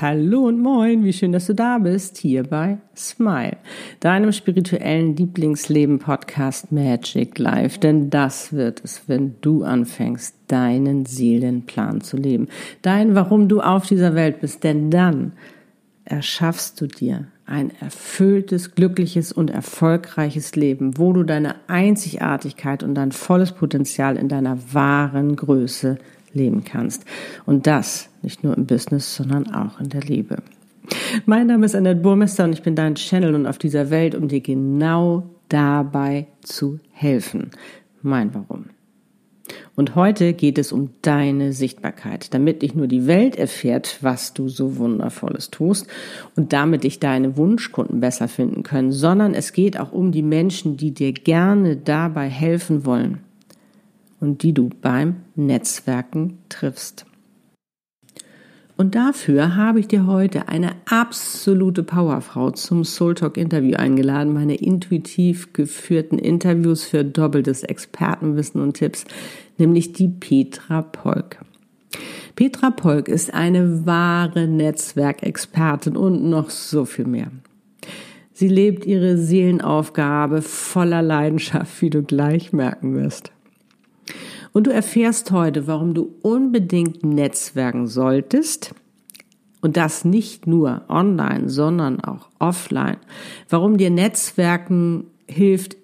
Hallo und moin, wie schön, dass du da bist, hier bei Smile, deinem spirituellen Lieblingsleben-Podcast Magic Life. Denn das wird es, wenn du anfängst, deinen Seelenplan zu leben. Dein, warum du auf dieser Welt bist. Denn dann erschaffst du dir ein erfülltes, glückliches und erfolgreiches Leben, wo du deine Einzigartigkeit und dein volles Potenzial in deiner wahren Größe leben kannst. Und das nicht nur im Business, sondern auch in der Liebe. Mein Name ist Annette Burmester und ich bin dein Channel und auf dieser Welt, um dir genau dabei zu helfen. Mein Warum. Und heute geht es um deine Sichtbarkeit, damit nicht nur die Welt erfährt, was du so wundervolles tust und damit dich deine Wunschkunden besser finden können, sondern es geht auch um die Menschen, die dir gerne dabei helfen wollen und die du beim Netzwerken triffst. Und dafür habe ich dir heute eine absolute Powerfrau zum Soul Talk Interview eingeladen, meine intuitiv geführten Interviews für doppeltes Expertenwissen und Tipps, nämlich die Petra Polk. Petra Polk ist eine wahre Netzwerkexpertin und noch so viel mehr. Sie lebt ihre Seelenaufgabe voller Leidenschaft, wie du gleich merken wirst. Und du erfährst heute, warum du unbedingt netzwerken solltest. Und das nicht nur online, sondern auch offline. Warum dir Netzwerken hilft,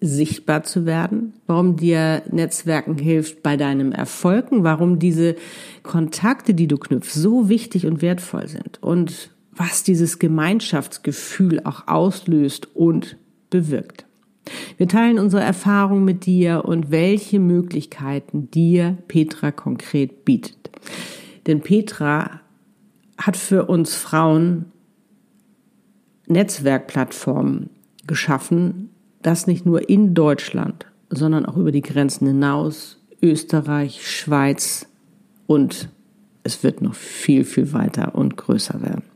sichtbar zu werden, warum dir Netzwerken hilft bei deinem Erfolgen, warum diese Kontakte, die du knüpfst, so wichtig und wertvoll sind und was dieses Gemeinschaftsgefühl auch auslöst und bewirkt. Wir teilen unsere Erfahrung mit dir und welche Möglichkeiten dir Petra konkret bietet. Denn Petra hat für uns Frauen Netzwerkplattformen geschaffen, das nicht nur in Deutschland, sondern auch über die Grenzen hinaus, Österreich, Schweiz und es wird noch viel, viel weiter und größer werden.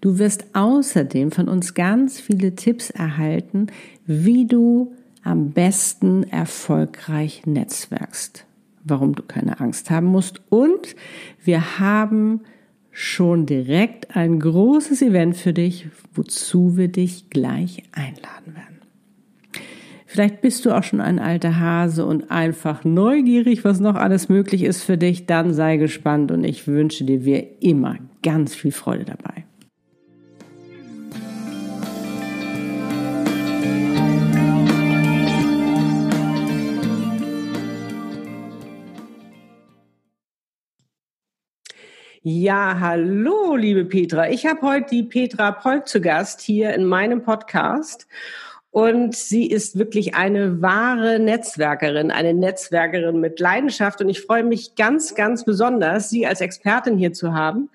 Du wirst außerdem von uns ganz viele Tipps erhalten, wie du am besten erfolgreich netzwerkst, warum du keine Angst haben musst und wir haben schon direkt ein großes Event für dich, wozu wir dich gleich einladen werden. Vielleicht bist du auch schon ein alter Hase und einfach neugierig, was noch alles möglich ist für dich. Dann sei gespannt und ich wünsche dir wie immer ganz viel Freude dabei. Ja, hallo, liebe Petra. Ich habe heute die Petra Polk zu Gast hier in meinem Podcast. Und sie ist wirklich eine wahre Netzwerkerin, eine Netzwerkerin mit Leidenschaft. Und ich freue mich ganz, ganz besonders, sie als Expertin hier zu haben.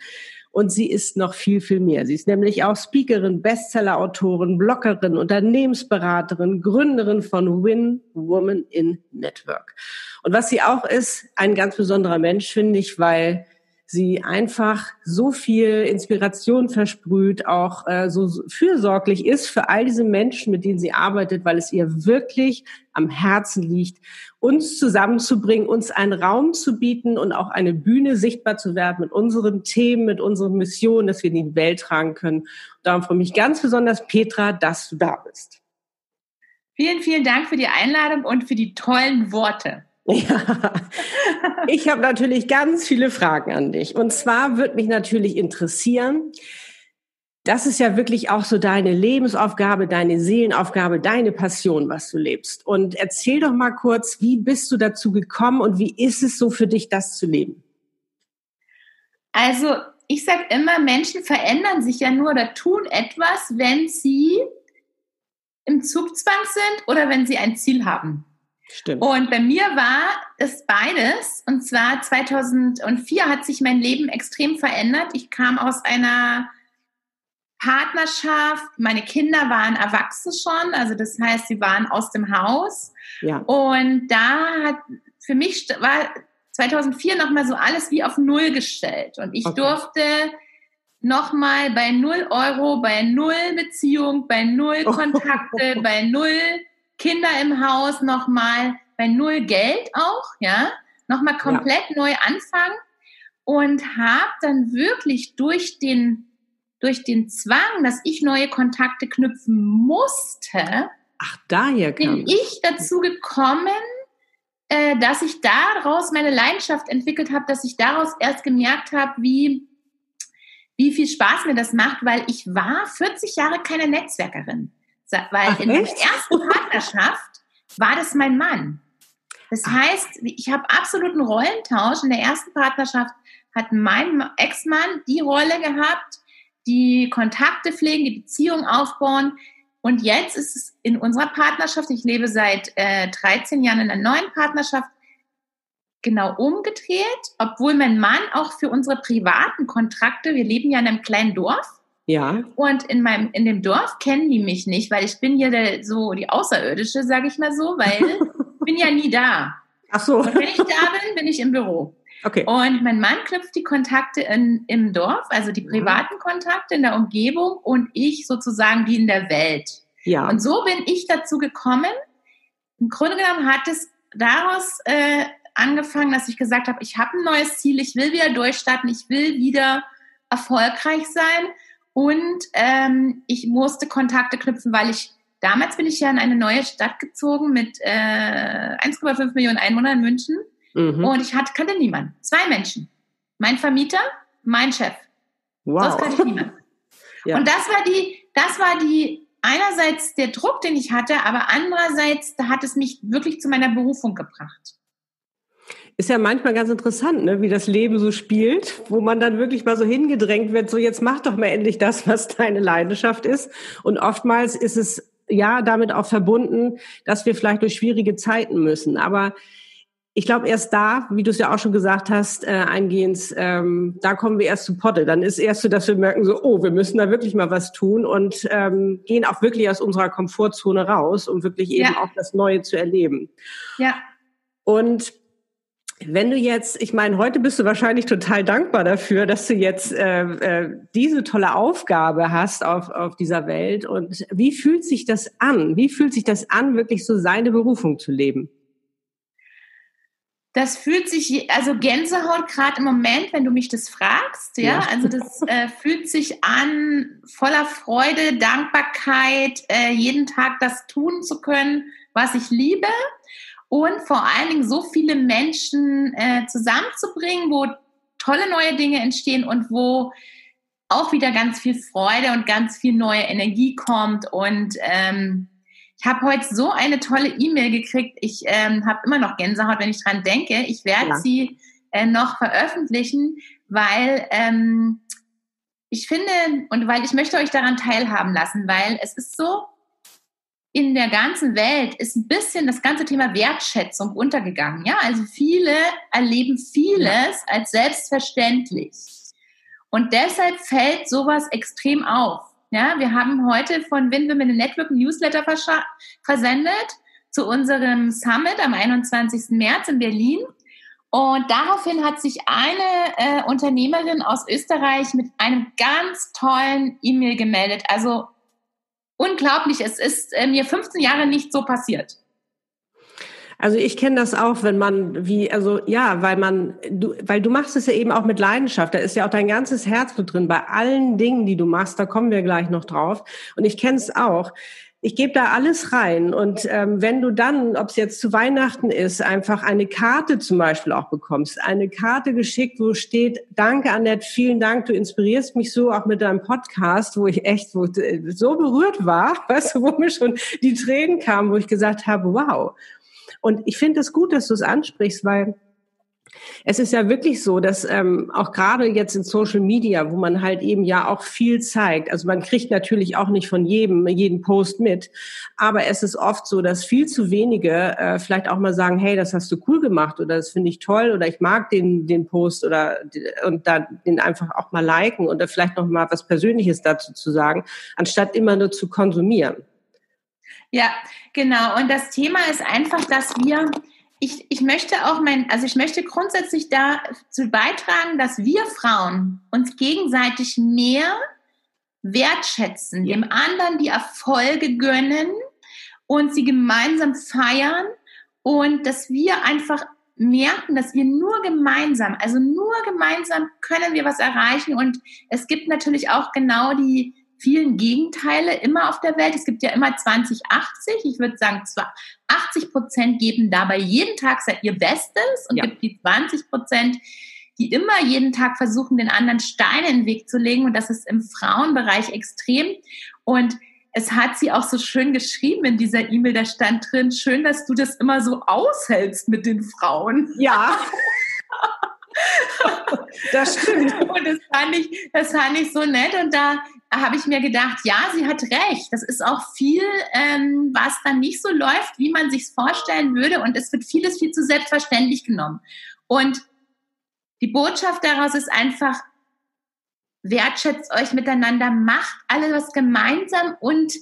Und sie ist noch viel, viel mehr. Sie ist nämlich auch Speakerin, Bestsellerautorin, Bloggerin, Unternehmensberaterin, Gründerin von Win Woman in Network. Und was sie auch ist, ein ganz besonderer Mensch, finde ich, weil sie einfach so viel Inspiration versprüht, auch äh, so fürsorglich ist für all diese Menschen, mit denen sie arbeitet, weil es ihr wirklich am Herzen liegt, uns zusammenzubringen, uns einen Raum zu bieten und auch eine Bühne sichtbar zu werden mit unseren Themen, mit unseren Missionen, dass wir in die Welt tragen können. Und darum freue ich mich ganz besonders, Petra, dass du da bist. Vielen, vielen Dank für die Einladung und für die tollen Worte. Ja, ich habe natürlich ganz viele Fragen an dich. Und zwar würde mich natürlich interessieren, das ist ja wirklich auch so deine Lebensaufgabe, deine Seelenaufgabe, deine Passion, was du lebst. Und erzähl doch mal kurz, wie bist du dazu gekommen und wie ist es so für dich, das zu leben? Also, ich sage immer, Menschen verändern sich ja nur oder tun etwas, wenn sie im Zugzwang sind oder wenn sie ein Ziel haben. Stimmt. Und bei mir war es beides. Und zwar 2004 hat sich mein Leben extrem verändert. Ich kam aus einer Partnerschaft. Meine Kinder waren erwachsen schon. Also das heißt, sie waren aus dem Haus. Ja. Und da hat für mich war 2004 nochmal so alles wie auf Null gestellt. Und ich okay. durfte nochmal bei null Euro, bei null Beziehung, bei null Kontakte, bei null Kinder im Haus nochmal bei null Geld auch, ja, nochmal komplett ja. neu anfangen. und habe dann wirklich durch den, durch den Zwang, dass ich neue Kontakte knüpfen musste, Ach, daher bin ich dazu gekommen, äh, dass ich daraus meine Leidenschaft entwickelt habe, dass ich daraus erst gemerkt habe, wie, wie viel Spaß mir das macht, weil ich war 40 Jahre keine Netzwerkerin. Weil Ach, in der ersten Partnerschaft war das mein Mann. Das Ach. heißt, ich habe absoluten Rollentausch. In der ersten Partnerschaft hat mein Ex-Mann die Rolle gehabt, die Kontakte pflegen, die Beziehung aufbauen. Und jetzt ist es in unserer Partnerschaft, ich lebe seit äh, 13 Jahren in einer neuen Partnerschaft, genau umgedreht, obwohl mein Mann auch für unsere privaten Kontrakte, wir leben ja in einem kleinen Dorf. Ja. Und in meinem, in dem Dorf kennen die mich nicht, weil ich bin ja der, so die Außerirdische, sage ich mal so, weil ich bin ja nie da. Ach so. Und wenn ich da bin, bin ich im Büro. Okay. Und mein Mann knüpft die Kontakte in, im Dorf, also die mhm. privaten Kontakte in der Umgebung und ich sozusagen die in der Welt. Ja. Und so bin ich dazu gekommen. Im Grunde genommen hat es daraus äh, angefangen, dass ich gesagt habe, ich habe ein neues Ziel, ich will wieder durchstarten, ich will wieder erfolgreich sein und ähm, ich musste Kontakte knüpfen, weil ich damals bin ich ja in eine neue Stadt gezogen mit äh, 1,5 Millionen Einwohnern in München Mhm. Und ich hatte, kannte niemanden. Zwei Menschen. Mein Vermieter, mein Chef. Wow. Das kannte ich niemanden. ja. Und das war die, das war die, einerseits der Druck, den ich hatte, aber andererseits, da hat es mich wirklich zu meiner Berufung gebracht. Ist ja manchmal ganz interessant, ne, wie das Leben so spielt, wo man dann wirklich mal so hingedrängt wird, so jetzt mach doch mal endlich das, was deine Leidenschaft ist. Und oftmals ist es ja damit auch verbunden, dass wir vielleicht durch schwierige Zeiten müssen. Aber ich glaube, erst da, wie du es ja auch schon gesagt hast, äh, eingehend, ähm, da kommen wir erst zu Potte. Dann ist erst so, dass wir merken, so, oh, wir müssen da wirklich mal was tun und ähm, gehen auch wirklich aus unserer Komfortzone raus, um wirklich eben ja. auch das Neue zu erleben. Ja. Und wenn du jetzt, ich meine, heute bist du wahrscheinlich total dankbar dafür, dass du jetzt äh, äh, diese tolle Aufgabe hast auf, auf dieser Welt. Und wie fühlt sich das an? Wie fühlt sich das an, wirklich so seine Berufung zu leben? Das fühlt sich, also Gänsehaut gerade im Moment, wenn du mich das fragst, ja, ja. also das äh, fühlt sich an voller Freude, Dankbarkeit, äh, jeden Tag das tun zu können, was ich liebe und vor allen Dingen so viele Menschen äh, zusammenzubringen, wo tolle neue Dinge entstehen und wo auch wieder ganz viel Freude und ganz viel neue Energie kommt und ähm, ich habe heute so eine tolle E-Mail gekriegt. Ich ähm, habe immer noch Gänsehaut, wenn ich dran denke. Ich werde ja. sie äh, noch veröffentlichen, weil ähm, ich finde und weil ich möchte euch daran teilhaben lassen, weil es ist so, in der ganzen Welt ist ein bisschen das ganze Thema Wertschätzung untergegangen. Ja, also viele erleben vieles als selbstverständlich. Und deshalb fällt sowas extrem auf. Ja, wir haben heute von Win Women Network ein Newsletter versendet zu unserem Summit am 21. März in Berlin. Und daraufhin hat sich eine äh, Unternehmerin aus Österreich mit einem ganz tollen E-Mail gemeldet. Also unglaublich, es ist äh, mir 15 Jahre nicht so passiert. Also ich kenne das auch, wenn man wie, also ja, weil man, du, weil du machst es ja eben auch mit Leidenschaft. Da ist ja auch dein ganzes Herz mit drin bei allen Dingen, die du machst. Da kommen wir gleich noch drauf. Und ich kenne es auch. Ich gebe da alles rein. Und ähm, wenn du dann, ob es jetzt zu Weihnachten ist, einfach eine Karte zum Beispiel auch bekommst, eine Karte geschickt, wo steht, danke Annette, vielen Dank, du inspirierst mich so auch mit deinem Podcast, wo ich echt wo, so berührt war, weißt du, wo mir schon die Tränen kamen, wo ich gesagt habe, wow. Und ich finde es gut, dass du es ansprichst, weil es ist ja wirklich so, dass ähm, auch gerade jetzt in Social Media, wo man halt eben ja auch viel zeigt, also man kriegt natürlich auch nicht von jedem jeden Post mit, aber es ist oft so, dass viel zu wenige äh, vielleicht auch mal sagen, hey, das hast du cool gemacht oder das finde ich toll oder ich mag den den Post oder und dann den einfach auch mal liken oder vielleicht noch mal was Persönliches dazu zu sagen, anstatt immer nur zu konsumieren. Ja, genau. Und das Thema ist einfach, dass wir, ich, ich möchte auch mein, also ich möchte grundsätzlich dazu beitragen, dass wir Frauen uns gegenseitig mehr wertschätzen, ja. dem anderen die Erfolge gönnen und sie gemeinsam feiern und dass wir einfach merken, dass wir nur gemeinsam, also nur gemeinsam können wir was erreichen. Und es gibt natürlich auch genau die vielen Gegenteile immer auf der Welt. Es gibt ja immer 20, 80. Ich würde sagen, zwar 80 Prozent geben dabei jeden Tag ihr Bestes und ja. gibt die 20 Prozent, die immer jeden Tag versuchen, den anderen Steine in den Weg zu legen. Und das ist im Frauenbereich extrem. Und es hat sie auch so schön geschrieben in dieser E-Mail, da stand drin, schön, dass du das immer so aushältst mit den Frauen. Ja. das stimmt. Und das fand, ich, das fand ich so nett. Und da habe ich mir gedacht, ja, sie hat recht. Das ist auch viel, ähm, was dann nicht so läuft, wie man sich vorstellen würde. Und es wird vieles viel zu selbstverständlich genommen. Und die Botschaft daraus ist einfach, wertschätzt euch miteinander, macht alles was gemeinsam und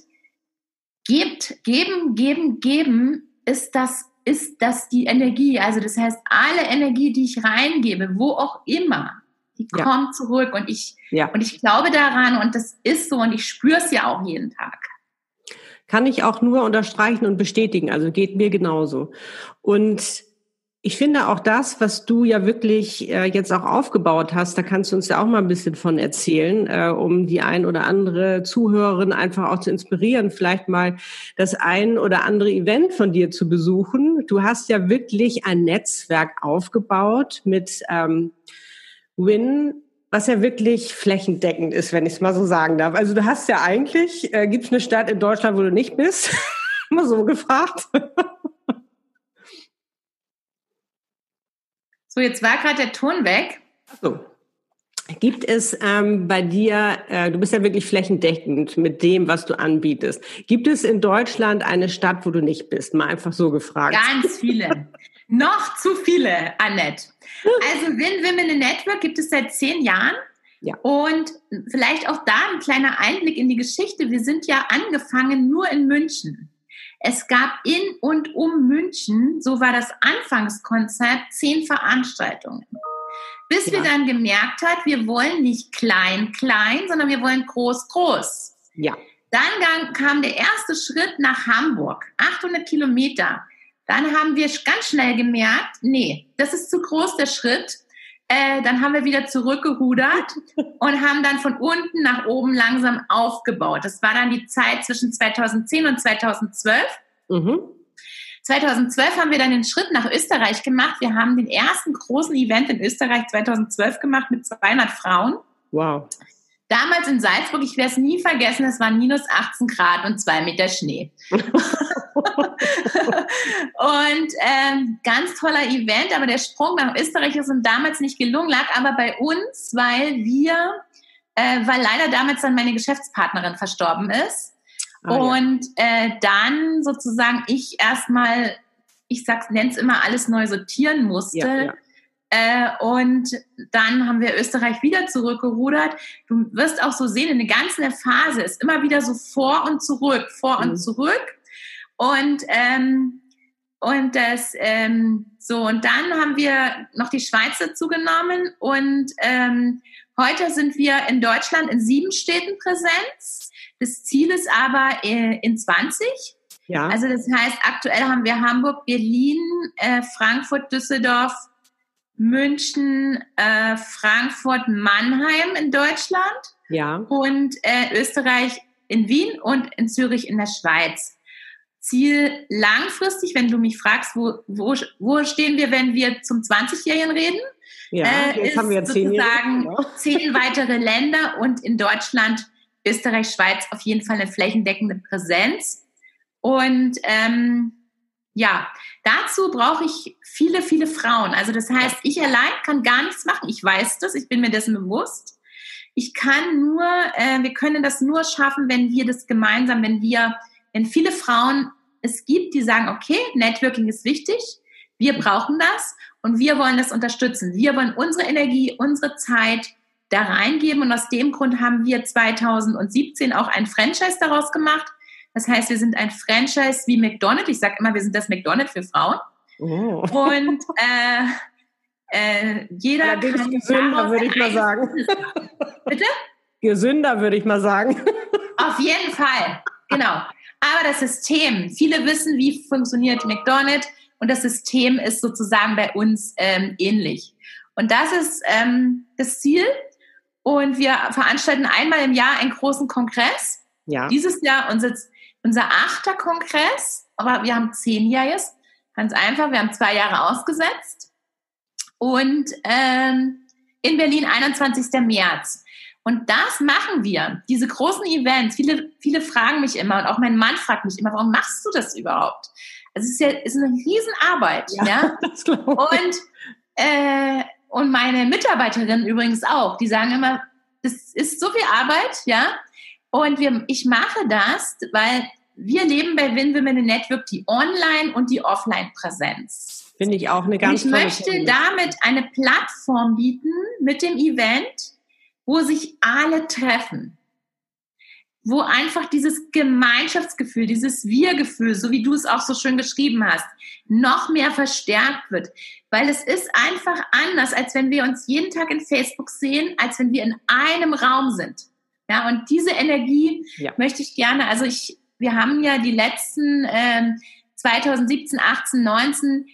gebt, geben, geben, geben ist das, ist das die Energie. Also das heißt, alle Energie, die ich reingebe, wo auch immer, die ja. kommt zurück und ich, ja. und ich glaube daran und das ist so und ich spüre es ja auch jeden Tag. Kann ich auch nur unterstreichen und bestätigen. Also geht mir genauso. Und ich finde auch das, was du ja wirklich äh, jetzt auch aufgebaut hast, da kannst du uns ja auch mal ein bisschen von erzählen, äh, um die ein oder andere Zuhörerin einfach auch zu inspirieren, vielleicht mal das ein oder andere Event von dir zu besuchen. Du hast ja wirklich ein Netzwerk aufgebaut mit ähm, Win, was ja wirklich flächendeckend ist, wenn ich es mal so sagen darf. Also du hast ja eigentlich, äh, gibt es eine Stadt in Deutschland, wo du nicht bist? mal so gefragt. So, jetzt war gerade der Ton weg. So. Gibt es ähm, bei dir, äh, du bist ja wirklich flächendeckend mit dem, was du anbietest. Gibt es in Deutschland eine Stadt, wo du nicht bist? Mal einfach so gefragt. Ganz viele. Noch zu viele, Annette. Also Win Women in Network gibt es seit zehn Jahren. Ja. Und vielleicht auch da ein kleiner Einblick in die Geschichte. Wir sind ja angefangen nur in München. Es gab in und um München, so war das Anfangskonzept, zehn Veranstaltungen. Bis ja. wir dann gemerkt hat, wir wollen nicht klein, klein, sondern wir wollen groß, groß. Ja. Dann kam der erste Schritt nach Hamburg, 800 Kilometer. Dann haben wir ganz schnell gemerkt, nee, das ist zu groß der Schritt. Äh, dann haben wir wieder zurückgerudert und haben dann von unten nach oben langsam aufgebaut. Das war dann die Zeit zwischen 2010 und 2012. Mhm. 2012 haben wir dann den Schritt nach Österreich gemacht. Wir haben den ersten großen Event in Österreich 2012 gemacht mit 200 Frauen. Wow. Damals in Salzburg, ich werde es nie vergessen, es waren minus 18 Grad und zwei Meter Schnee. und ähm, ganz toller Event, aber der Sprung nach Österreich ist uns damals nicht gelungen, lag aber bei uns, weil wir, äh, weil leider damals dann meine Geschäftspartnerin verstorben ist. Ah, und ja. äh, dann sozusagen ich erstmal, ich sag's, nenn's immer alles neu sortieren musste. Ja, ja. Äh, und dann haben wir Österreich wieder zurückgerudert. Du wirst auch so sehen, in der ganzen Phase ist immer wieder so vor und zurück, vor mhm. und zurück. Und, ähm, und das, ähm, so, und dann haben wir noch die Schweiz dazu genommen und ähm, heute sind wir in Deutschland in sieben Städten Präsenz. Das Ziel ist aber äh, in 20. Ja. Also das heißt, aktuell haben wir Hamburg, Berlin, äh, Frankfurt, Düsseldorf, München, äh, Frankfurt, Mannheim in Deutschland. Ja. Und äh, Österreich in Wien und in Zürich in der Schweiz. Ziel langfristig, wenn du mich fragst, wo, wo, wo stehen wir, wenn wir zum 20-Jährigen reden? Ja, äh, jetzt haben wir zehn sozusagen Jahre, ja. zehn weitere Länder und in Deutschland, Österreich, Schweiz auf jeden Fall eine flächendeckende Präsenz. Und ähm, ja, dazu brauche ich viele, viele Frauen. Also das heißt, ich allein kann gar nichts machen. Ich weiß das, ich bin mir dessen bewusst. Ich kann nur, äh, wir können das nur schaffen, wenn wir das gemeinsam, wenn wir, wenn viele Frauen es gibt, die sagen, okay, Networking ist wichtig, wir brauchen das und wir wollen das unterstützen. Wir wollen unsere Energie, unsere Zeit da reingeben und aus dem Grund haben wir 2017 auch ein Franchise daraus gemacht das heißt, wir sind ein Franchise wie McDonald's. Ich sage immer, wir sind das McDonald's für Frauen. Oh. Und äh, äh, jeder Allerdings kann gesünder, würde ich mal sagen. Bitte? Gesünder, würde ich mal sagen. Auf jeden Fall, genau. Aber das System, viele wissen, wie funktioniert McDonald's und das System ist sozusagen bei uns ähm, ähnlich. Und das ist ähm, das Ziel. Und wir veranstalten einmal im Jahr einen großen Kongress. Ja. Dieses Jahr unser, unser achter Kongress, aber wir haben zehnjähriges. Ganz einfach, wir haben zwei Jahre ausgesetzt. Und ähm, in Berlin 21. März. Und das machen wir, diese großen Events. Viele, viele fragen mich immer und auch mein Mann fragt mich immer, warum machst du das überhaupt? Also es ist ja ist eine Riesenarbeit, ja. ja? Das und äh, und meine Mitarbeiterinnen übrigens auch, die sagen immer, das ist so viel Arbeit, ja. Und wir, ich mache das, weil wir leben bei Win Women Network die Online- und die Offline-Präsenz. Finde ich auch eine ganz und Ich möchte Thema. damit eine Plattform bieten mit dem Event, wo sich alle treffen. Wo einfach dieses Gemeinschaftsgefühl, dieses Wir-Gefühl, so wie du es auch so schön geschrieben hast, noch mehr verstärkt wird. Weil es ist einfach anders, als wenn wir uns jeden Tag in Facebook sehen, als wenn wir in einem Raum sind. Ja, und diese Energie ja. möchte ich gerne, also ich, wir haben ja die letzten ähm, 2017, 18, 19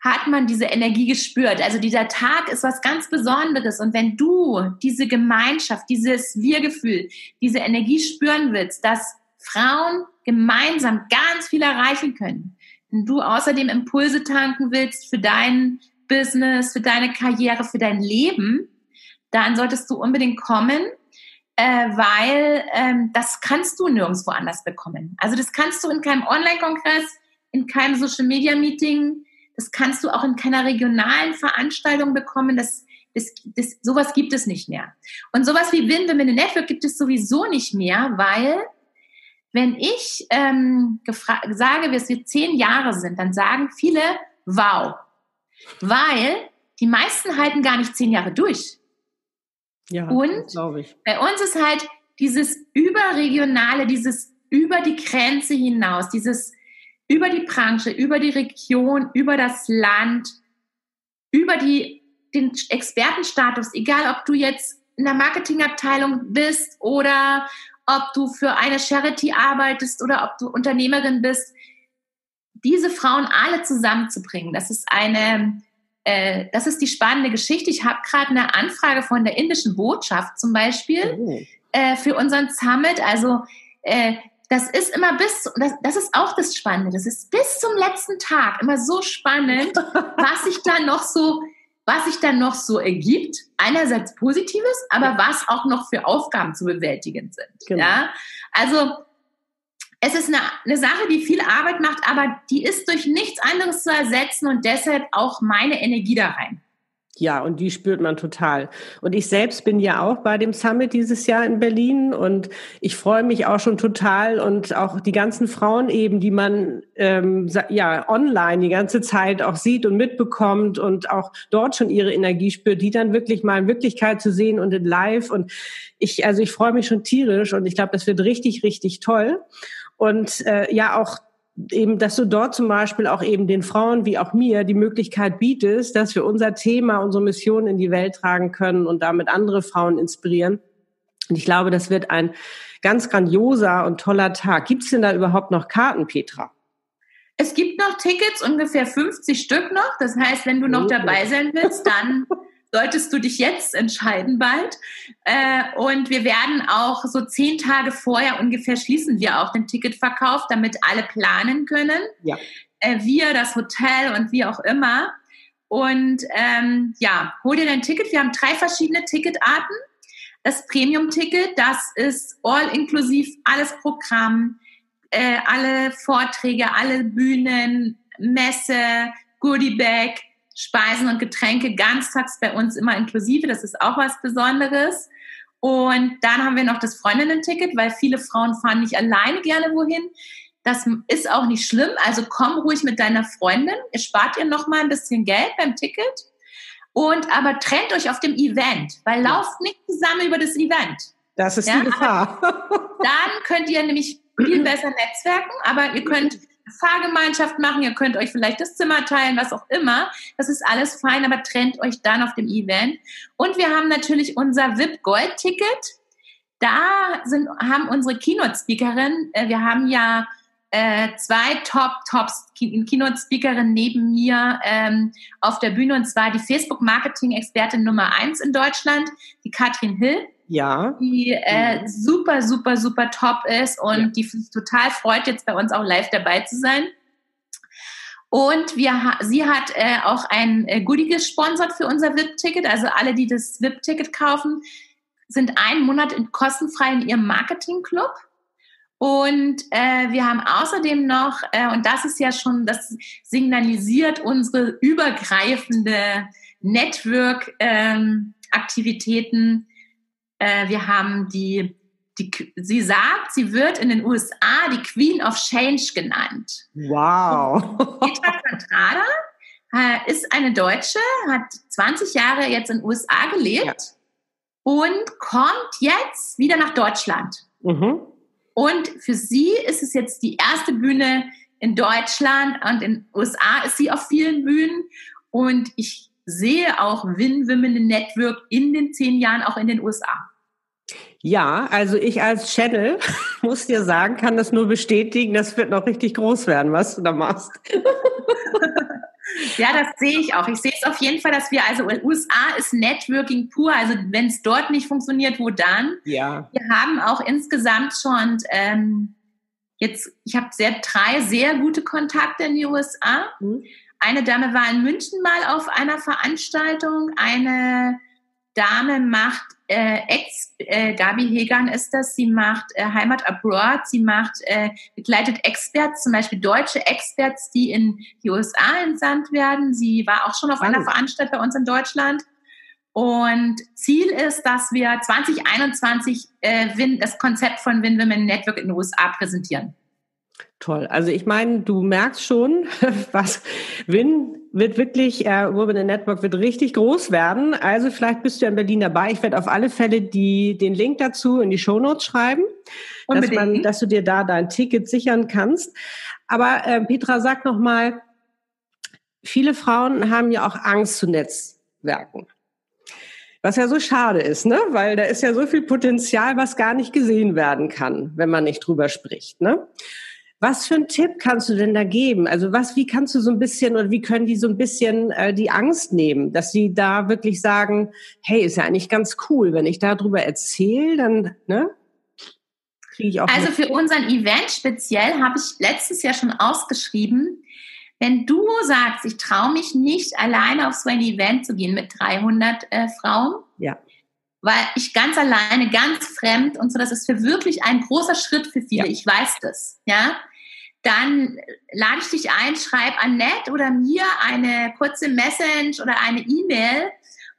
hat man diese Energie gespürt. Also dieser Tag ist was ganz Besonderes. Und wenn du diese Gemeinschaft, dieses Wir-Gefühl, diese Energie spüren willst, dass Frauen gemeinsam ganz viel erreichen können, wenn du außerdem Impulse tanken willst für dein Business, für deine Karriere, für dein Leben, dann solltest du unbedingt kommen, äh, weil ähm, das kannst du nirgendwo anders bekommen. Also das kannst du in keinem Online-Kongress, in keinem Social-Media-Meeting, das kannst du auch in keiner regionalen Veranstaltung bekommen. Das, das, das, sowas gibt es nicht mehr. Und sowas wie Win Women in Network gibt es sowieso nicht mehr, weil wenn ich ähm, sage, dass wir zehn Jahre sind, dann sagen viele, wow. Weil die meisten halten gar nicht zehn Jahre durch. Ja, Und bei uns ist halt dieses überregionale, dieses über die Grenze hinaus, dieses über die Branche, über die Region, über das Land, über die, den Expertenstatus, egal ob du jetzt in der Marketingabteilung bist oder ob du für eine Charity arbeitest oder ob du Unternehmerin bist, diese Frauen alle zusammenzubringen, das ist eine, äh, das ist die spannende Geschichte. Ich habe gerade eine Anfrage von der indischen Botschaft zum Beispiel oh. äh, für unseren Summit. Also äh, das ist immer bis, das, das ist auch das Spannende, das ist bis zum letzten Tag immer so spannend, was sich da noch so, was sich dann noch so ergibt. Einerseits Positives, aber was auch noch für Aufgaben zu bewältigen sind. Genau. Ja, also es ist eine, eine Sache, die viel Arbeit macht, aber die ist durch nichts anderes zu ersetzen und deshalb auch meine Energie da rein. Ja, und die spürt man total. Und ich selbst bin ja auch bei dem Summit dieses Jahr in Berlin und ich freue mich auch schon total und auch die ganzen Frauen eben, die man ähm, ja online die ganze Zeit auch sieht und mitbekommt und auch dort schon ihre Energie spürt, die dann wirklich mal in Wirklichkeit zu sehen und in Live. Und ich, also ich freue mich schon tierisch und ich glaube, das wird richtig, richtig toll. Und äh, ja, auch eben, dass du dort zum Beispiel auch eben den Frauen wie auch mir die Möglichkeit bietest, dass wir unser Thema, unsere Mission in die Welt tragen können und damit andere Frauen inspirieren. Und ich glaube, das wird ein ganz grandioser und toller Tag. Gibt es denn da überhaupt noch Karten, Petra? Es gibt noch Tickets, ungefähr 50 Stück noch. Das heißt, wenn du noch dabei sein willst, dann solltest du dich jetzt entscheiden bald. Äh, und wir werden auch so zehn Tage vorher ungefähr schließen wir auch den Ticketverkauf, damit alle planen können. Ja. Äh, wir, das Hotel und wie auch immer. Und ähm, ja, hol dir dein Ticket. Wir haben drei verschiedene Ticketarten. Das Premium-Ticket, das ist all inklusiv, alles Programm, äh, alle Vorträge, alle Bühnen, Messe, Goodie Bag, Speisen und Getränke ganztags bei uns immer inklusive. Das ist auch was Besonderes. Und dann haben wir noch das Freundinnen-Ticket, weil viele Frauen fahren nicht alleine gerne wohin. Das ist auch nicht schlimm. Also komm ruhig mit deiner Freundin. Ihr spart ihr noch mal ein bisschen Geld beim Ticket. Und aber trennt euch auf dem Event, weil lauft nicht zusammen über das Event. Das ist ja, die Gefahr. Dann könnt ihr nämlich viel besser netzwerken, aber ihr könnt Fahrgemeinschaft machen, ihr könnt euch vielleicht das Zimmer teilen, was auch immer. Das ist alles fein, aber trennt euch dann auf dem Event. Und wir haben natürlich unser VIP Gold Ticket. Da sind, haben unsere Keynote Speakerin, äh, wir haben ja äh, zwei Top Tops Keynote-Speakerinnen neben mir ähm, auf der Bühne und zwar die Facebook-Marketing-Expertin Nummer eins in Deutschland, die Katrin Hill. Ja. Die äh, mhm. super, super, super top ist und ja. die sich total freut, jetzt bei uns auch live dabei zu sein. Und wir, sie hat äh, auch ein äh, Goodie gesponsert für unser VIP-Ticket. Also alle, die das VIP-Ticket kaufen, sind einen Monat in, kostenfrei in ihrem Marketing-Club. Und äh, wir haben außerdem noch, äh, und das ist ja schon, das signalisiert unsere übergreifende Network-Aktivitäten. Ähm, äh, wir haben die, die, sie sagt, sie wird in den USA die Queen of Change genannt. Wow. Petra Contrada äh, ist eine Deutsche, hat 20 Jahre jetzt in den USA gelebt ja. und kommt jetzt wieder nach Deutschland. Mhm. Und für sie ist es jetzt die erste Bühne in Deutschland und in den USA ist sie auf vielen Bühnen. Und ich sehe auch Win Women Network in den zehn Jahren auch in den USA. Ja, also ich als Channel muss dir sagen, kann das nur bestätigen, das wird noch richtig groß werden, was du da machst. Ja, das sehe ich auch. Ich sehe es auf jeden Fall, dass wir, also USA ist Networking pur. Also wenn es dort nicht funktioniert, wo dann? Ja. Wir haben auch insgesamt schon ähm, jetzt, ich habe sehr, drei sehr gute Kontakte in die USA. Mhm. Eine Dame war in München mal auf einer Veranstaltung. Eine Dame macht äh, Ex, äh, Gabi Hegan ist das, sie macht äh, Heimat Abroad, sie macht, äh, begleitet Experts, zum Beispiel deutsche Experts, die in die USA entsandt werden. Sie war auch schon auf Spannend. einer Veranstaltung bei uns in Deutschland. Und Ziel ist, dass wir 2021 äh, Win, das Konzept von Win Women Network in den USA präsentieren. Toll. Also ich meine, du merkst schon, was Win wird wirklich, äh, Women in Network wird richtig groß werden. Also vielleicht bist du in Berlin dabei. Ich werde auf alle Fälle die, den Link dazu in die Show Notes schreiben, dass, man, dass du dir da dein Ticket sichern kannst. Aber äh, Petra, sag noch mal, viele Frauen haben ja auch Angst zu Netzwerken. Was ja so schade ist, ne? Weil da ist ja so viel Potenzial, was gar nicht gesehen werden kann, wenn man nicht drüber spricht, ne? Was für einen Tipp kannst du denn da geben? Also was, wie kannst du so ein bisschen oder wie können die so ein bisschen äh, die Angst nehmen, dass sie da wirklich sagen, hey, ist ja eigentlich ganz cool, wenn ich darüber erzähle, dann, ne? Kriege ich auch also für unseren Event speziell habe ich letztes Jahr schon ausgeschrieben, wenn du sagst, ich traue mich nicht alleine auf so ein Event zu gehen mit 300 äh, Frauen, ja weil ich ganz alleine, ganz fremd und so, das ist für wirklich ein großer Schritt für viele. Ja. Ich weiß das, ja. Dann lade ich dich ein, schreib Annette oder mir eine kurze Message oder eine E-Mail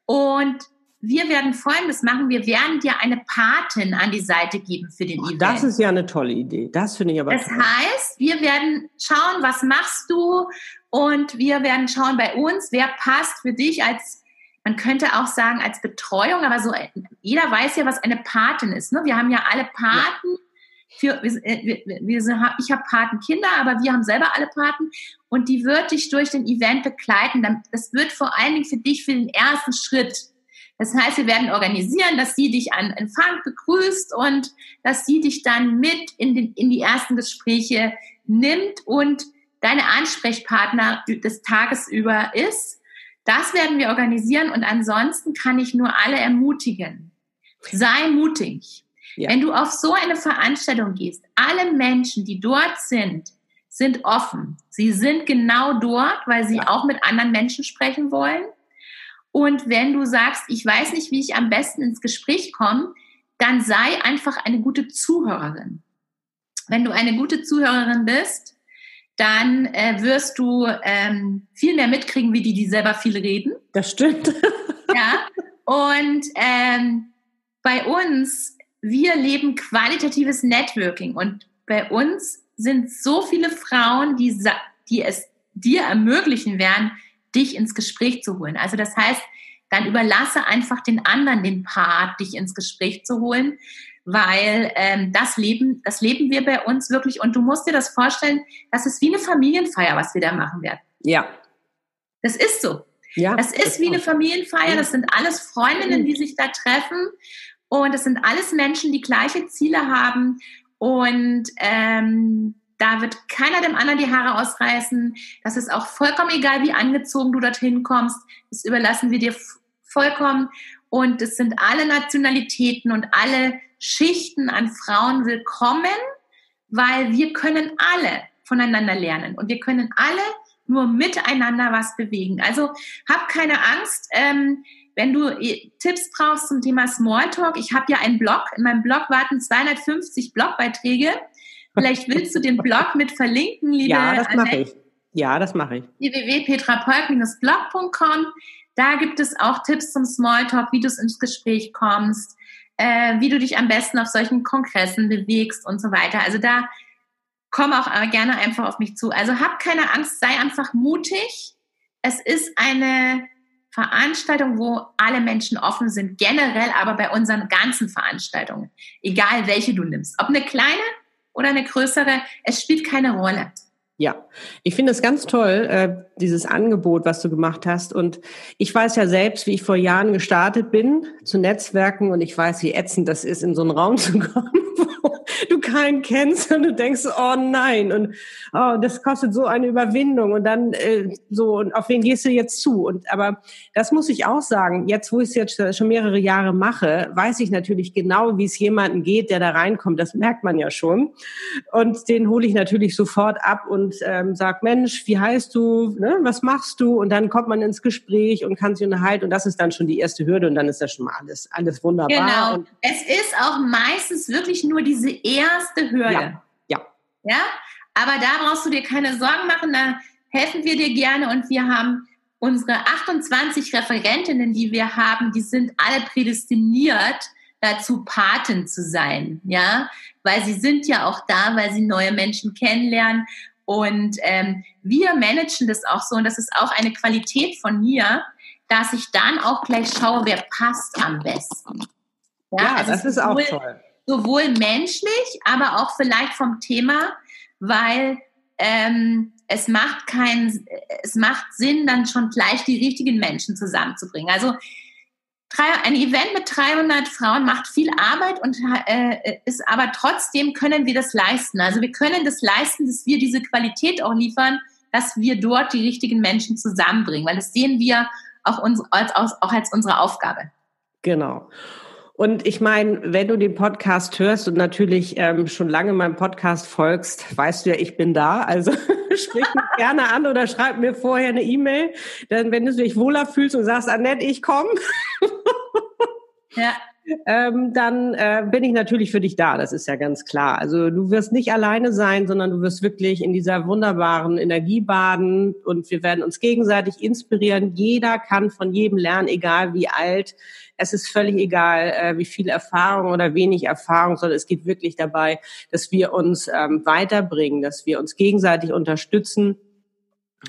und wir werden Folgendes machen. Wir werden dir eine Patin an die Seite geben für den oh, Event. Das ist ja eine tolle Idee. Das finde ich aber Das toll. heißt, wir werden schauen, was machst du und wir werden schauen bei uns, wer passt für dich als man könnte auch sagen als Betreuung, aber so jeder weiß ja, was eine Patin ist. Ne? Wir haben ja alle Paten. Für, wir, wir, wir sind, ich habe Patenkinder, aber wir haben selber alle Paten und die wird dich durch den Event begleiten. Das wird vor allen Dingen für dich für den ersten Schritt. Das heißt, wir werden organisieren, dass sie dich an Empfang begrüßt und dass sie dich dann mit in, den, in die ersten Gespräche nimmt und deine Ansprechpartner des Tages über ist das werden wir organisieren und ansonsten kann ich nur alle ermutigen. Sei mutig. Ja. Wenn du auf so eine Veranstaltung gehst, alle Menschen, die dort sind, sind offen. Sie sind genau dort, weil sie ja. auch mit anderen Menschen sprechen wollen. Und wenn du sagst, ich weiß nicht, wie ich am besten ins Gespräch komme, dann sei einfach eine gute Zuhörerin. Wenn du eine gute Zuhörerin bist, dann äh, wirst du ähm, viel mehr mitkriegen, wie die, die selber viel reden. Das stimmt. ja. Und ähm, bei uns, wir leben qualitatives Networking und bei uns sind so viele Frauen, die, die es dir ermöglichen werden, dich ins Gespräch zu holen. Also das heißt, dann überlasse einfach den anderen den Part, dich ins Gespräch zu holen, weil ähm, das leben, das leben wir bei uns wirklich. Und du musst dir das vorstellen, das ist wie eine Familienfeier, was wir da machen werden. Ja. Das ist so. Ja. Das ist das wie eine Familienfeier. Das sind alles Freundinnen, die sich da treffen. Und das sind alles Menschen, die gleiche Ziele haben. Und ähm, Da wird keiner dem anderen die Haare ausreißen. Das ist auch vollkommen egal, wie angezogen du dorthin kommst. Das überlassen wir dir vollkommen. Und es sind alle Nationalitäten und alle Schichten an Frauen willkommen, weil wir können alle voneinander lernen und wir können alle nur miteinander was bewegen. Also hab keine Angst. Ähm, wenn du äh, Tipps brauchst zum Thema Smalltalk, ich habe ja einen Blog. In meinem Blog warten 250 Blogbeiträge. Vielleicht willst du den Blog mit verlinken, liebe Ja, das mache ich. Ja, das mache ich. www.petrapolk-blog.com. Da gibt es auch Tipps zum Smalltalk, wie du ins Gespräch kommst, äh, wie du dich am besten auf solchen Kongressen bewegst und so weiter. Also da komm auch gerne einfach auf mich zu. Also hab keine Angst, sei einfach mutig. Es ist eine Veranstaltung, wo alle Menschen offen sind, generell aber bei unseren ganzen Veranstaltungen, egal welche du nimmst. Ob eine kleine oder eine größere, es spielt keine Rolle. Ja, ich finde es ganz toll, äh, dieses Angebot, was du gemacht hast. Und ich weiß ja selbst, wie ich vor Jahren gestartet bin zu Netzwerken und ich weiß, wie ätzend das ist, in so einen Raum zu kommen, du keinen kennst und du denkst, oh nein, und oh, das kostet so eine Überwindung und dann äh, so, und auf wen gehst du jetzt zu? Und aber das muss ich auch sagen, jetzt wo ich es jetzt schon mehrere Jahre mache, weiß ich natürlich genau, wie es jemanden geht, der da reinkommt. Das merkt man ja schon. Und den hole ich natürlich sofort ab und ähm, sag, Mensch, wie heißt du? Ne? Was machst du? Und dann kommt man ins Gespräch und kann sich unterhalten und das ist dann schon die erste Hürde und dann ist das schon mal alles, alles wunderbar. Genau. Und es ist auch meistens wirklich nur diese erste Hürde. Ja. Ja. ja? Aber da brauchst du dir keine Sorgen machen, da helfen wir dir gerne und wir haben unsere 28 Referentinnen, die wir haben, die sind alle prädestiniert dazu, Paten zu sein, ja, weil sie sind ja auch da, weil sie neue Menschen kennenlernen und ähm, wir managen das auch so und das ist auch eine Qualität von mir, dass ich dann auch gleich schaue, wer passt am besten. Ja, ja also das ist auch toll sowohl menschlich, aber auch vielleicht vom Thema, weil ähm, es macht keinen, es macht Sinn, dann schon gleich die richtigen Menschen zusammenzubringen. Also ein Event mit 300 Frauen macht viel Arbeit und äh, ist aber trotzdem können wir das leisten. Also wir können das leisten, dass wir diese Qualität auch liefern, dass wir dort die richtigen Menschen zusammenbringen, weil das sehen wir auch, uns, als, auch als unsere Aufgabe. Genau. Und ich meine, wenn du den Podcast hörst und natürlich ähm, schon lange meinem Podcast folgst, weißt du ja, ich bin da. Also sprich mich gerne an oder schreib mir vorher eine E-Mail. Denn wenn du dich wohler fühlst und sagst, Annette, ich komme. ja. Ähm, dann äh, bin ich natürlich für dich da, das ist ja ganz klar. Also du wirst nicht alleine sein, sondern du wirst wirklich in dieser wunderbaren Energie baden und wir werden uns gegenseitig inspirieren. Jeder kann von jedem lernen, egal wie alt, es ist völlig egal, äh, wie viel Erfahrung oder wenig Erfahrung, sondern es geht wirklich dabei, dass wir uns ähm, weiterbringen, dass wir uns gegenseitig unterstützen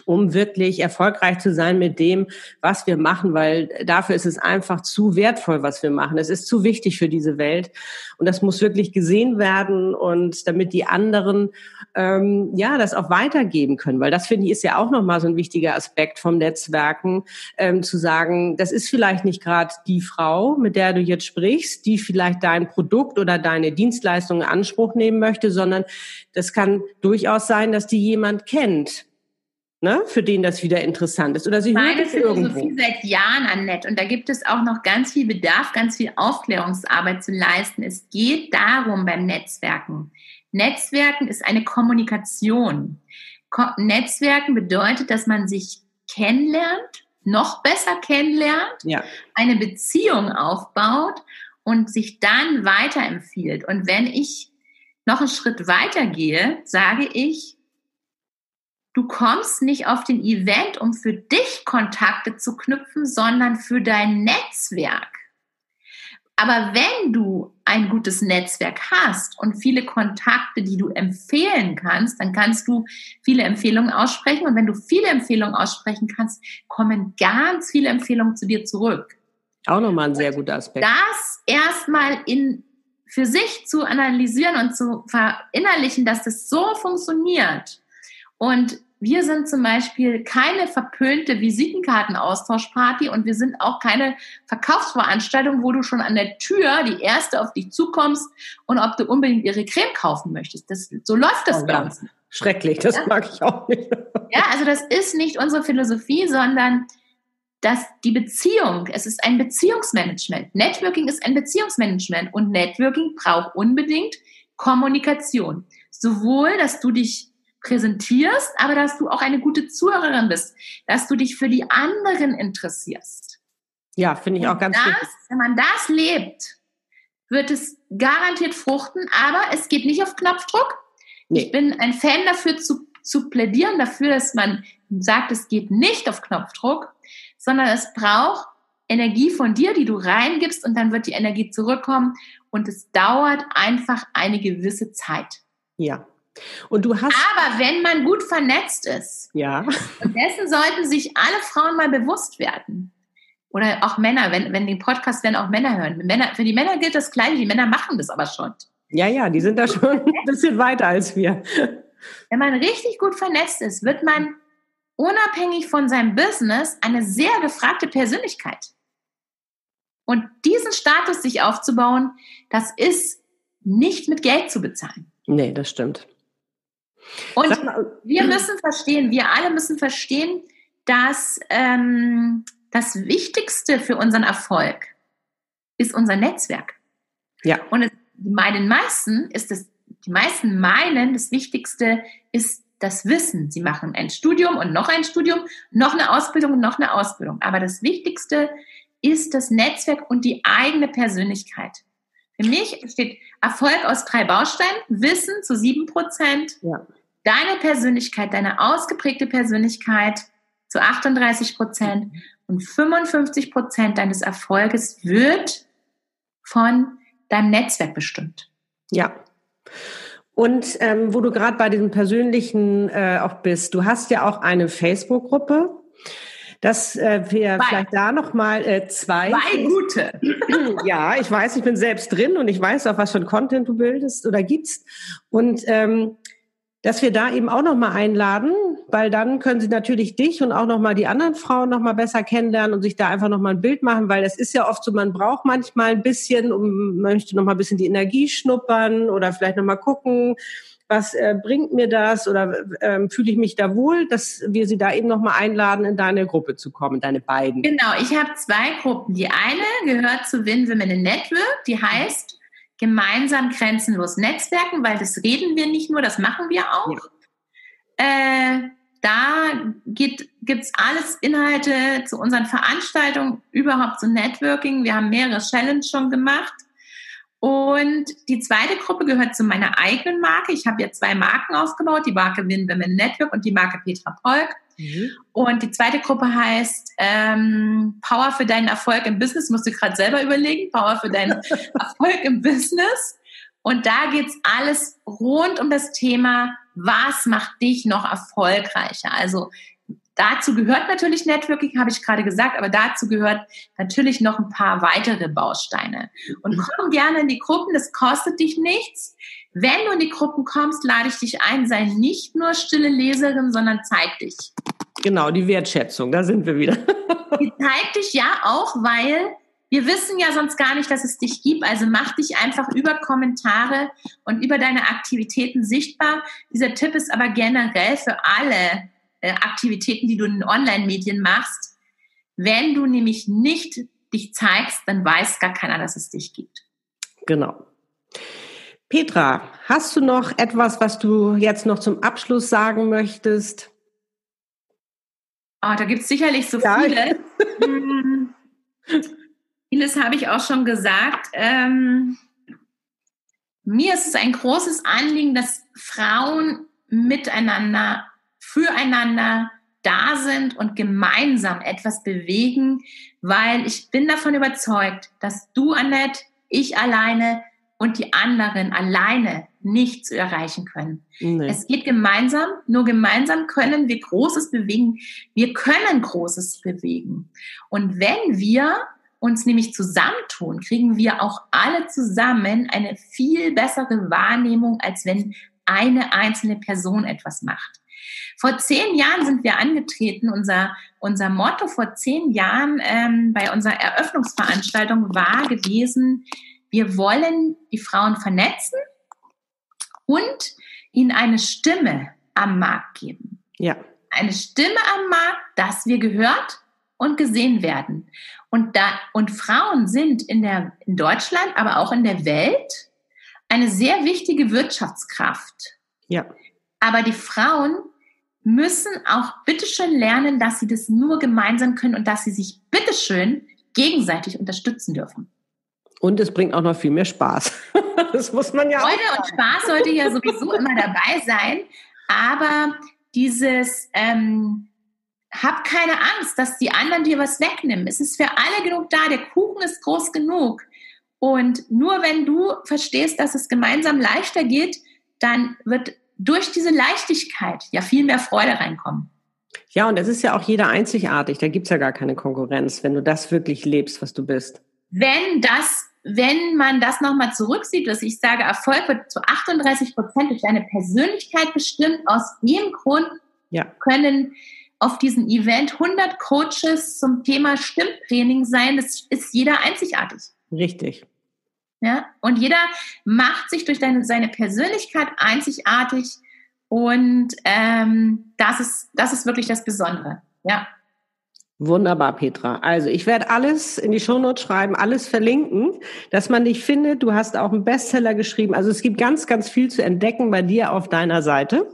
um wirklich erfolgreich zu sein mit dem, was wir machen, weil dafür ist es einfach zu wertvoll, was wir machen. Es ist zu wichtig für diese Welt. Und das muss wirklich gesehen werden und damit die anderen ähm, ja das auch weitergeben können, weil das finde ich ist ja auch noch mal so ein wichtiger Aspekt vom Netzwerken, ähm, zu sagen, das ist vielleicht nicht gerade die Frau, mit der du jetzt sprichst, die vielleicht dein Produkt oder deine Dienstleistung in Anspruch nehmen möchte, sondern das kann durchaus sein, dass die jemand kennt ne, für den das wieder interessant ist. Oder sie Meine Philosophie seit Jahren, Annette, und da gibt es auch noch ganz viel Bedarf, ganz viel Aufklärungsarbeit zu leisten. Es geht darum beim Netzwerken. Netzwerken ist eine Kommunikation. Ko Netzwerken bedeutet, dass man sich kennenlernt, noch besser kennenlernt, ja. eine Beziehung aufbaut und sich dann weiterempfiehlt. Und wenn ich noch einen Schritt weiter gehe, sage ich, du kommst nicht auf den Event, um für dich Kontakte zu knüpfen, sondern für dein Netzwerk. Aber wenn du ein gutes Netzwerk hast und viele Kontakte, die du empfehlen kannst, dann kannst du viele Empfehlungen aussprechen. Und wenn du viele Empfehlungen aussprechen kannst, kommen ganz viele Empfehlungen zu dir zurück. Auch nochmal ein sehr guter Aspekt. Das erstmal in, für sich zu analysieren und zu verinnerlichen, dass das so funktioniert und wir sind zum Beispiel keine verpönte Visitenkartenaustauschparty und wir sind auch keine Verkaufsveranstaltung, wo du schon an der Tür die erste auf dich zukommst und ob du unbedingt ihre Creme kaufen möchtest. Das, so läuft das oh, bei uns. schrecklich, das ja. mag ich auch nicht. Ja, also das ist nicht unsere Philosophie, sondern dass die Beziehung, es ist ein Beziehungsmanagement. Networking ist ein Beziehungsmanagement und Networking braucht unbedingt Kommunikation. Sowohl, dass du dich präsentierst, aber dass du auch eine gute Zuhörerin bist, dass du dich für die anderen interessierst. Ja, finde ich auch ganz das, wichtig. Wenn man das lebt, wird es garantiert fruchten, aber es geht nicht auf Knopfdruck. Nee. Ich bin ein Fan dafür zu, zu plädieren, dafür, dass man sagt, es geht nicht auf Knopfdruck, sondern es braucht Energie von dir, die du reingibst und dann wird die Energie zurückkommen und es dauert einfach eine gewisse Zeit. Ja. Und du hast. Aber wenn man gut vernetzt ist, ja. und dessen sollten sich alle Frauen mal bewusst werden. Oder auch Männer, wenn, wenn den Podcast werden auch Männer hören. Männer, für die Männer gilt das Gleiche, die Männer machen das aber schon. Ja, ja, die sind da schon ein bisschen weiter als wir. Wenn man richtig gut vernetzt ist, wird man unabhängig von seinem Business eine sehr gefragte Persönlichkeit. Und diesen Status sich aufzubauen, das ist nicht mit Geld zu bezahlen. Nee, das stimmt. Und wir müssen verstehen, wir alle müssen verstehen, dass ähm, das Wichtigste für unseren Erfolg ist unser Netzwerk. Ja. Und es, meinen meisten ist es, die meisten meinen, das Wichtigste ist das Wissen. Sie machen ein Studium und noch ein Studium, noch eine Ausbildung und noch eine Ausbildung. Aber das Wichtigste ist das Netzwerk und die eigene Persönlichkeit. Für mich steht Erfolg aus drei Bausteinen. Wissen zu sieben Prozent. Ja. Deine Persönlichkeit, deine ausgeprägte Persönlichkeit zu 38 Prozent und 55 Prozent deines Erfolges wird von deinem Netzwerk bestimmt. Ja. Und ähm, wo du gerade bei diesem persönlichen äh, auch bist, du hast ja auch eine Facebook-Gruppe, dass äh, wir zwei. vielleicht da noch mal äh, zwei. Zwei gute. ja, ich weiß, ich bin selbst drin und ich weiß auch, was für ein Content du bildest oder gibst. Und ähm, dass wir da eben auch noch mal einladen, weil dann können sie natürlich dich und auch noch mal die anderen Frauen noch mal besser kennenlernen und sich da einfach noch mal ein Bild machen, weil es ist ja oft so, man braucht manchmal ein bisschen, um man möchte noch mal ein bisschen die Energie schnuppern oder vielleicht noch mal gucken, was äh, bringt mir das oder äh, fühle ich mich da wohl, dass wir sie da eben noch mal einladen, in deine Gruppe zu kommen, deine beiden. Genau, ich habe zwei Gruppen. Die eine gehört zu Win Women in Network, die heißt gemeinsam grenzenlos netzwerken, weil das reden wir nicht nur, das machen wir auch. Ja. Äh, da gibt es alles Inhalte zu unseren Veranstaltungen, überhaupt zu Networking. Wir haben mehrere Challenges schon gemacht. Und die zweite Gruppe gehört zu meiner eigenen Marke. Ich habe ja zwei Marken aufgebaut, die Marke Win Women Network und die Marke Petra Polk. Mhm. Und die zweite Gruppe heißt ähm, Power für deinen Erfolg im Business. Musst du gerade selber überlegen. Power für deinen Erfolg im Business. Und da geht's alles rund um das Thema, was macht dich noch erfolgreicher? Also dazu gehört natürlich Networking, habe ich gerade gesagt, aber dazu gehört natürlich noch ein paar weitere Bausteine. Und mhm. komm gerne in die Gruppen, das kostet dich nichts. Wenn du in die Gruppen kommst, lade ich dich ein, sei nicht nur stille Leserin, sondern zeig dich. Genau, die Wertschätzung, da sind wir wieder. die zeig dich ja auch, weil wir wissen ja sonst gar nicht, dass es dich gibt. Also mach dich einfach über Kommentare und über deine Aktivitäten sichtbar. Dieser Tipp ist aber generell für alle äh, Aktivitäten, die du in Online-Medien machst. Wenn du nämlich nicht dich zeigst, dann weiß gar keiner, dass es dich gibt. Genau. Petra, hast du noch etwas, was du jetzt noch zum Abschluss sagen möchtest? Oh, da gibt es sicherlich so ja. viele. Hm. Vieles habe ich auch schon gesagt. Ähm, mir ist es ein großes Anliegen, dass Frauen miteinander, füreinander da sind und gemeinsam etwas bewegen, weil ich bin davon überzeugt, dass du, Annette, ich alleine und die anderen alleine nicht zu erreichen können. Nee. Es geht gemeinsam, nur gemeinsam können wir Großes bewegen. Wir können Großes bewegen. Und wenn wir uns nämlich zusammentun, kriegen wir auch alle zusammen eine viel bessere Wahrnehmung, als wenn eine einzelne Person etwas macht. Vor zehn Jahren sind wir angetreten. Unser, unser Motto vor zehn Jahren ähm, bei unserer Eröffnungsveranstaltung war gewesen, wir wollen die Frauen vernetzen und ihnen eine Stimme am Markt geben. Ja. Eine Stimme am Markt, dass wir gehört und gesehen werden. Und da, und Frauen sind in der, in Deutschland, aber auch in der Welt eine sehr wichtige Wirtschaftskraft. Ja. Aber die Frauen müssen auch bitteschön lernen, dass sie das nur gemeinsam können und dass sie sich bitteschön gegenseitig unterstützen dürfen. Und es bringt auch noch viel mehr Spaß. das muss man ja Freude auch. und Spaß sollte ja sowieso immer dabei sein. Aber dieses, ähm, hab keine Angst, dass die anderen dir was wegnehmen. Es ist für alle genug da. Der Kuchen ist groß genug. Und nur wenn du verstehst, dass es gemeinsam leichter geht, dann wird durch diese Leichtigkeit ja viel mehr Freude reinkommen. Ja, und es ist ja auch jeder einzigartig. Da gibt's ja gar keine Konkurrenz, wenn du das wirklich lebst, was du bist. Wenn das wenn man das nochmal zurücksieht, dass ich sage, Erfolg wird zu 38 Prozent durch deine Persönlichkeit bestimmt, aus dem Grund ja. können auf diesem Event 100 Coaches zum Thema Stimmtraining sein. Das ist jeder einzigartig. Richtig. Ja, und jeder macht sich durch deine, seine Persönlichkeit einzigartig und ähm, das ist das ist wirklich das Besondere. Ja. Wunderbar, Petra. Also ich werde alles in die Shownotes schreiben, alles verlinken, dass man dich findet. Du hast auch einen Bestseller geschrieben. Also es gibt ganz, ganz viel zu entdecken bei dir auf deiner Seite.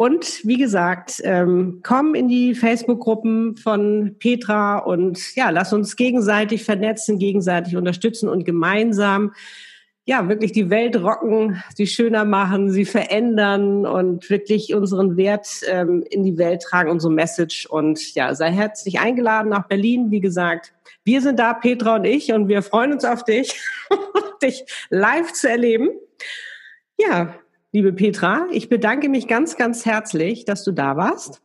Und wie gesagt, ähm, komm in die Facebook-Gruppen von Petra und ja, lass uns gegenseitig vernetzen, gegenseitig unterstützen und gemeinsam ja, wirklich die Welt rocken, sie schöner machen, sie verändern und wirklich unseren Wert ähm, in die Welt tragen, unsere Message. Und ja, sei herzlich eingeladen nach Berlin. Wie gesagt, wir sind da, Petra und ich, und wir freuen uns auf dich, dich live zu erleben. Ja, liebe Petra, ich bedanke mich ganz, ganz herzlich, dass du da warst.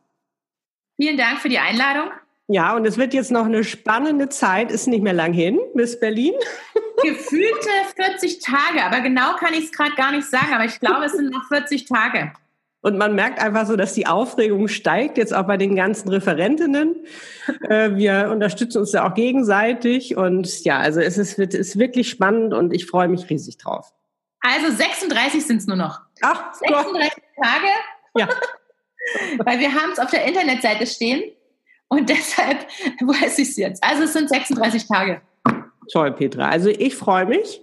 Vielen Dank für die Einladung. Ja, und es wird jetzt noch eine spannende Zeit, ist nicht mehr lang hin, bis Berlin. Gefühlte 40 Tage, aber genau kann ich es gerade gar nicht sagen, aber ich glaube, es sind noch 40 Tage. Und man merkt einfach so, dass die Aufregung steigt, jetzt auch bei den ganzen Referentinnen. Äh, wir unterstützen uns ja auch gegenseitig. Und ja, also es ist, es ist wirklich spannend und ich freue mich riesig drauf. Also 36 sind es nur noch. Ach, 36 Gott. Tage. Ja. Weil wir haben es auf der Internetseite stehen. Und deshalb weiß ich es jetzt. Also es sind 36 Tage. Toll, Petra. Also ich freue mich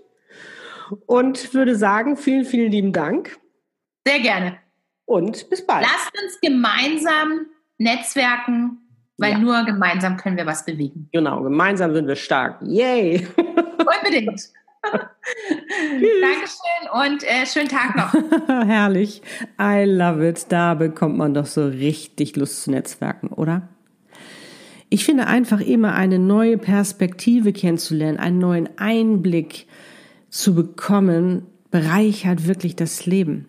und würde sagen, vielen, vielen lieben Dank. Sehr gerne. Und bis bald. Lasst uns gemeinsam netzwerken, weil ja. nur gemeinsam können wir was bewegen. Genau, gemeinsam sind wir stark. Yay! Unbedingt. Dankeschön und äh, schönen Tag noch. Herrlich. I love it. Da bekommt man doch so richtig Lust zu netzwerken, oder? Ich finde einfach immer eine neue Perspektive kennenzulernen, einen neuen Einblick zu bekommen, bereichert wirklich das Leben.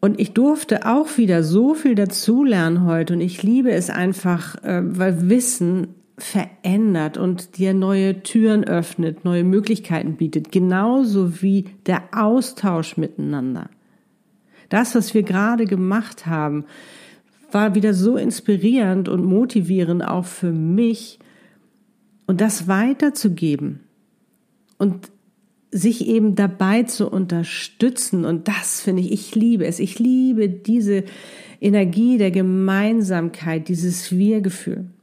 Und ich durfte auch wieder so viel dazulernen heute und ich liebe es einfach, äh, weil Wissen verändert und dir neue Türen öffnet, neue Möglichkeiten bietet, genauso wie der Austausch miteinander. Das, was wir gerade gemacht haben, war wieder so inspirierend und motivierend auch für mich und das weiterzugeben und sich eben dabei zu unterstützen und das finde ich, ich liebe es. Ich liebe diese Energie der Gemeinsamkeit, dieses Wir-Gefühl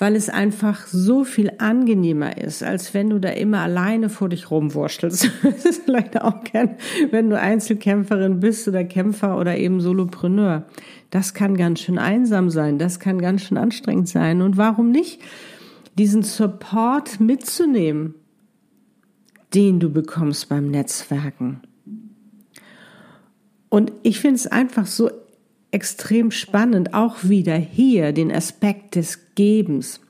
weil es einfach so viel angenehmer ist, als wenn du da immer alleine vor dich rumwurschtelst. Es ist vielleicht auch gern, wenn du Einzelkämpferin bist oder Kämpfer oder eben Solopreneur. Das kann ganz schön einsam sein, das kann ganz schön anstrengend sein. Und warum nicht diesen Support mitzunehmen, den du bekommst beim Netzwerken? Und ich finde es einfach so extrem spannend, auch wieder hier den Aspekt des Gebens.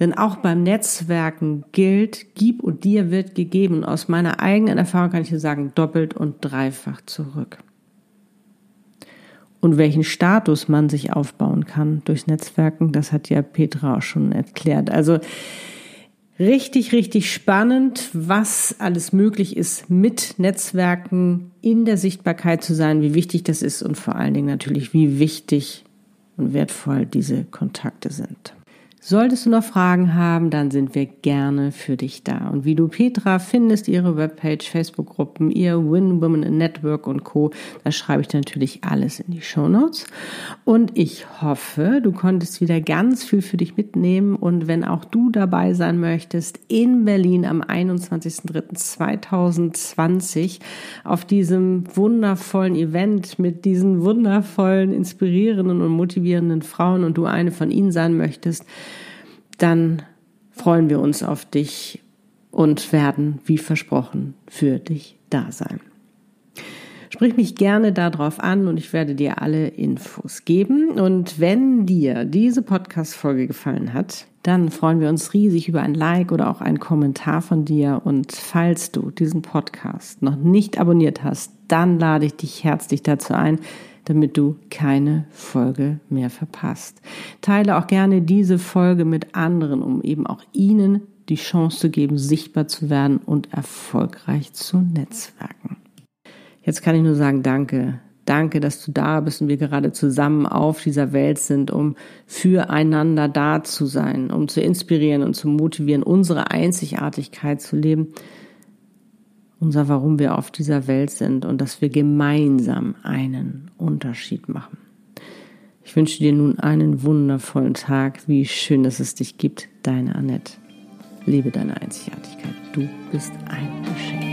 Denn auch beim Netzwerken gilt, gib und dir wird gegeben. Aus meiner eigenen Erfahrung kann ich dir sagen, doppelt und dreifach zurück. Und welchen Status man sich aufbauen kann durchs Netzwerken, das hat ja Petra auch schon erklärt. Also Richtig, richtig spannend, was alles möglich ist, mit Netzwerken in der Sichtbarkeit zu sein, wie wichtig das ist und vor allen Dingen natürlich, wie wichtig und wertvoll diese Kontakte sind. Solltest du noch Fragen haben, dann sind wir gerne für dich da. Und wie du Petra findest, ihre Webpage, Facebook-Gruppen, ihr Win Women Network und Co., da schreibe ich natürlich alles in die Show Notes. Und ich hoffe, du konntest wieder ganz viel für dich mitnehmen. Und wenn auch du dabei sein möchtest, in Berlin am 21.03.2020 auf diesem wundervollen Event mit diesen wundervollen, inspirierenden und motivierenden Frauen und du eine von ihnen sein möchtest, dann freuen wir uns auf dich und werden, wie versprochen, für dich da sein. Sprich mich gerne darauf an und ich werde dir alle Infos geben. Und wenn dir diese Podcast-Folge gefallen hat, dann freuen wir uns riesig über ein Like oder auch einen Kommentar von dir. Und falls du diesen Podcast noch nicht abonniert hast, dann lade ich dich herzlich dazu ein, damit du keine Folge mehr verpasst. Teile auch gerne diese Folge mit anderen, um eben auch ihnen die Chance zu geben, sichtbar zu werden und erfolgreich zu netzwerken. Jetzt kann ich nur sagen, danke. Danke, dass du da bist und wir gerade zusammen auf dieser Welt sind, um füreinander da zu sein, um zu inspirieren und zu motivieren, unsere Einzigartigkeit zu leben unser Warum wir auf dieser Welt sind und dass wir gemeinsam einen Unterschied machen. Ich wünsche dir nun einen wundervollen Tag. Wie schön, dass es dich gibt. Deine Annette. Liebe deine Einzigartigkeit. Du bist ein Geschenk.